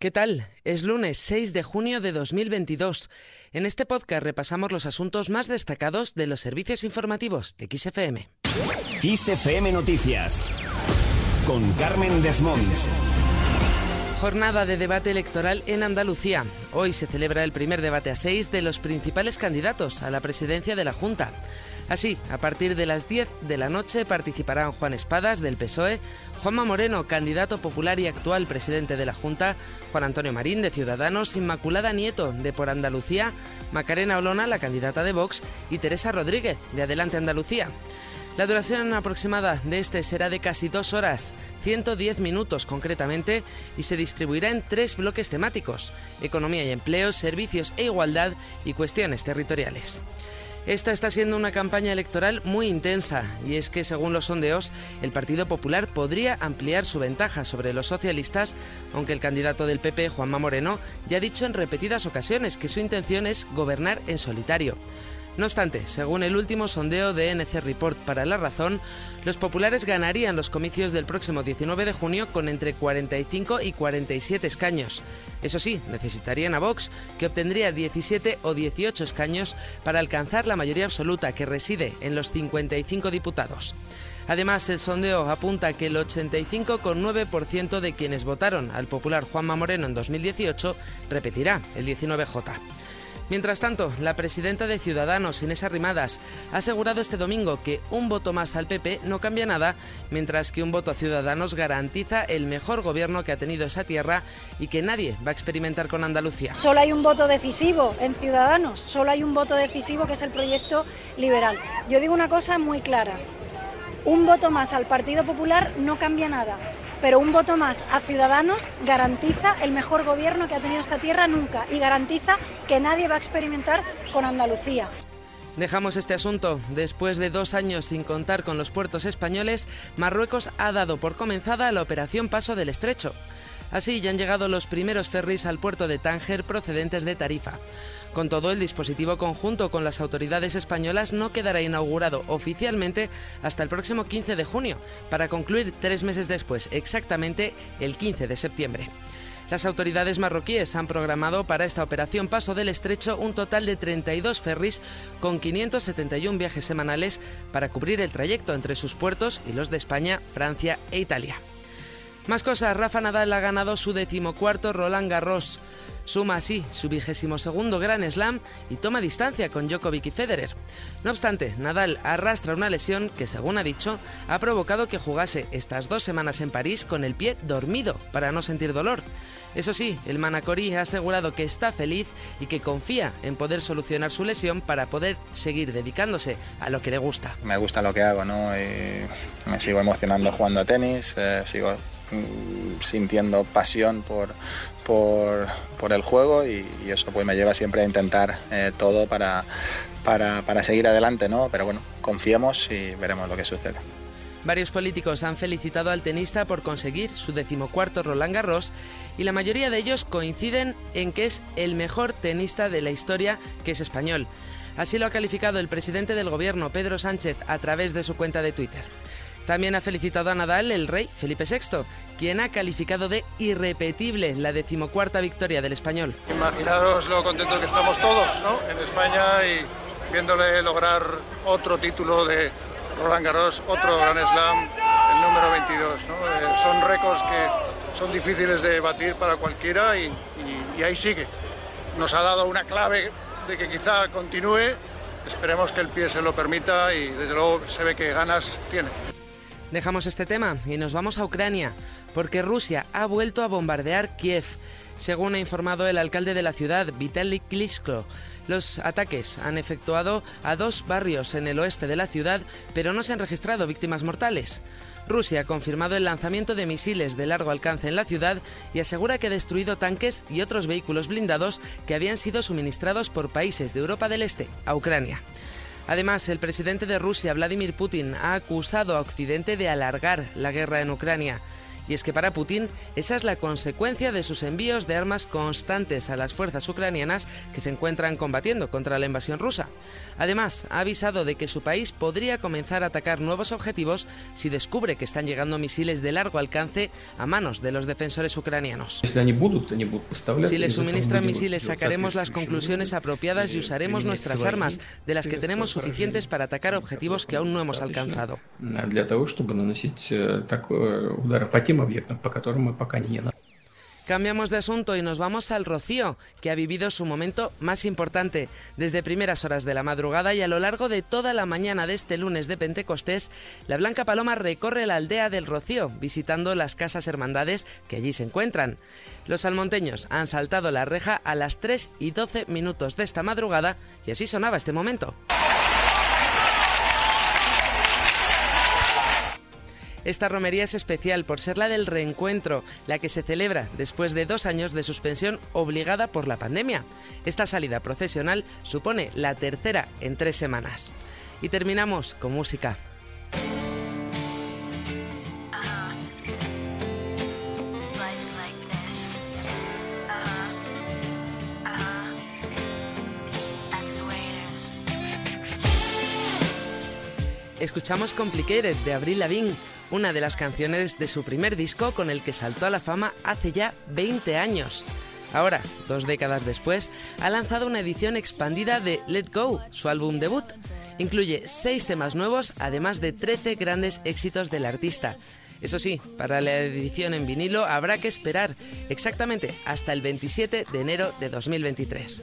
¿Qué tal? Es lunes 6 de junio de 2022. En este podcast repasamos los asuntos más destacados de los servicios informativos de XFM. XFM Noticias con Carmen Desmonts. Jornada de debate electoral en Andalucía. Hoy se celebra el primer debate a seis de los principales candidatos a la presidencia de la Junta. Así, a partir de las 10 de la noche participarán Juan Espadas del PSOE, Juanma Moreno, candidato popular y actual presidente de la Junta, Juan Antonio Marín de Ciudadanos, Inmaculada Nieto de Por Andalucía, Macarena Olona, la candidata de Vox, y Teresa Rodríguez de Adelante Andalucía. La duración aproximada de este será de casi dos horas, 110 minutos concretamente, y se distribuirá en tres bloques temáticos, economía y empleo, servicios e igualdad y cuestiones territoriales. Esta está siendo una campaña electoral muy intensa y es que según los sondeos el Partido Popular podría ampliar su ventaja sobre los socialistas, aunque el candidato del PP, Juanma Moreno, ya ha dicho en repetidas ocasiones que su intención es gobernar en solitario. No obstante, según el último sondeo de NC Report para La Razón, los populares ganarían los comicios del próximo 19 de junio con entre 45 y 47 escaños. Eso sí, necesitarían a Vox, que obtendría 17 o 18 escaños para alcanzar la mayoría absoluta, que reside en los 55 diputados. Además, el sondeo apunta que el 85,9% de quienes votaron al popular Juanma Moreno en 2018 repetirá el 19J. Mientras tanto, la presidenta de Ciudadanos, Inés Arrimadas, ha asegurado este domingo que un voto más al PP no cambia nada, mientras que un voto a Ciudadanos garantiza el mejor gobierno que ha tenido esa tierra y que nadie va a experimentar con Andalucía. Solo hay un voto decisivo en Ciudadanos, solo hay un voto decisivo que es el proyecto liberal. Yo digo una cosa muy clara, un voto más al Partido Popular no cambia nada pero un voto más a Ciudadanos garantiza el mejor gobierno que ha tenido esta tierra nunca y garantiza que nadie va a experimentar con Andalucía. Dejamos este asunto. Después de dos años sin contar con los puertos españoles, Marruecos ha dado por comenzada la operación Paso del Estrecho. Así ya han llegado los primeros ferries al puerto de Tánger procedentes de Tarifa. Con todo, el dispositivo conjunto con las autoridades españolas no quedará inaugurado oficialmente hasta el próximo 15 de junio, para concluir tres meses después, exactamente el 15 de septiembre. Las autoridades marroquíes han programado para esta operación Paso del Estrecho un total de 32 ferries con 571 viajes semanales para cubrir el trayecto entre sus puertos y los de España, Francia e Italia. Más cosas, Rafa Nadal ha ganado su decimocuarto Roland Garros. Suma así su vigésimo segundo Grand Slam y toma distancia con Djokovic y Federer. No obstante, Nadal arrastra una lesión que, según ha dicho, ha provocado que jugase estas dos semanas en París con el pie dormido para no sentir dolor. Eso sí, el Manacorí ha asegurado que está feliz y que confía en poder solucionar su lesión para poder seguir dedicándose a lo que le gusta. Me gusta lo que hago, ¿no? me sigo emocionando jugando a tenis, eh, sigo sintiendo pasión por, por, el juego y, eso pues me lleva siempre a intentar eh, todo para, para, seguir adelante, ¿no? Pero bueno, confiemos y veremos lo que sucede. Varios políticos han felicitado al tenista por conseguir su decimocuarto Roland Garros y la mayoría de ellos coinciden en que es el mejor tenista de la historia que es español. Así lo ha calificado el presidente del gobierno, Pedro Sánchez, a través de su cuenta de Twitter. También ha felicitado a Nadal el rey Felipe VI, quien ha calificado de irrepetible la decimocuarta victoria del español. Imaginaros lo contentos que estamos todos ¿no? en España y viéndole lograr otro título de Roland Garros, otro Grand Slam, el número 22. ¿no? Eh, son récords que son difíciles de batir para cualquiera y, y ahí sigue. Nos ha dado una clave de que quizá continúe, esperemos que el pie se lo permita y desde luego se ve que ganas tiene. Dejamos este tema y nos vamos a Ucrania, porque Rusia ha vuelto a bombardear Kiev. Según ha informado el alcalde de la ciudad, Vitaly Klitschko, los ataques han efectuado a dos barrios en el oeste de la ciudad, pero no se han registrado víctimas mortales. Rusia ha confirmado el lanzamiento de misiles de largo alcance en la ciudad y asegura que ha destruido tanques y otros vehículos blindados que habían sido suministrados por países de Europa del Este a Ucrania. Además, el presidente de Rusia, Vladimir Putin, ha acusado a Occidente de alargar la guerra en Ucrania Y es que para Putin esa es la consecuencia de sus envíos de armas constantes a las fuerzas ucranianas que se encuentran combatiendo contra la invasión rusa. Además, ha avisado de que su país podría comenzar a atacar nuevos objetivos si descubre que están llegando misiles de largo alcance a manos de los defensores ucranianos. Si les suministran misiles, sacaremos las conclusiones apropiadas y usaremos nuestras armas, de las que tenemos suficientes para atacar objetivos que aún no hemos alcanzado. Cambiamos de asunto y nos vamos al Rocío, que ha vivido su momento más importante. Desde primeras horas de la madrugada y a lo largo de toda la mañana de este lunes de Pentecostés, la Blanca Paloma recorre la aldea del Rocío, visitando las casas hermandades que allí se encuentran. Los almonteños han saltado la reja a las 3 y 12 minutos de esta madrugada y así sonaba este momento. Esta romería es especial por ser la del reencuentro, la que se celebra después de dos años de suspensión obligada por la pandemia. Esta salida procesional supone la tercera en tres semanas. Y terminamos con música. Escuchamos Complicated de Avril Lavigne, una de las canciones de su primer disco con el que saltó a la fama hace ya 20 años. Ahora, dos décadas después, ha lanzado una edición expandida de Let Go, su álbum debut. Incluye seis temas nuevos, además de 13 grandes éxitos del artista. Eso sí, para la edición en vinilo habrá que esperar exactamente hasta el 27 de enero de 2023.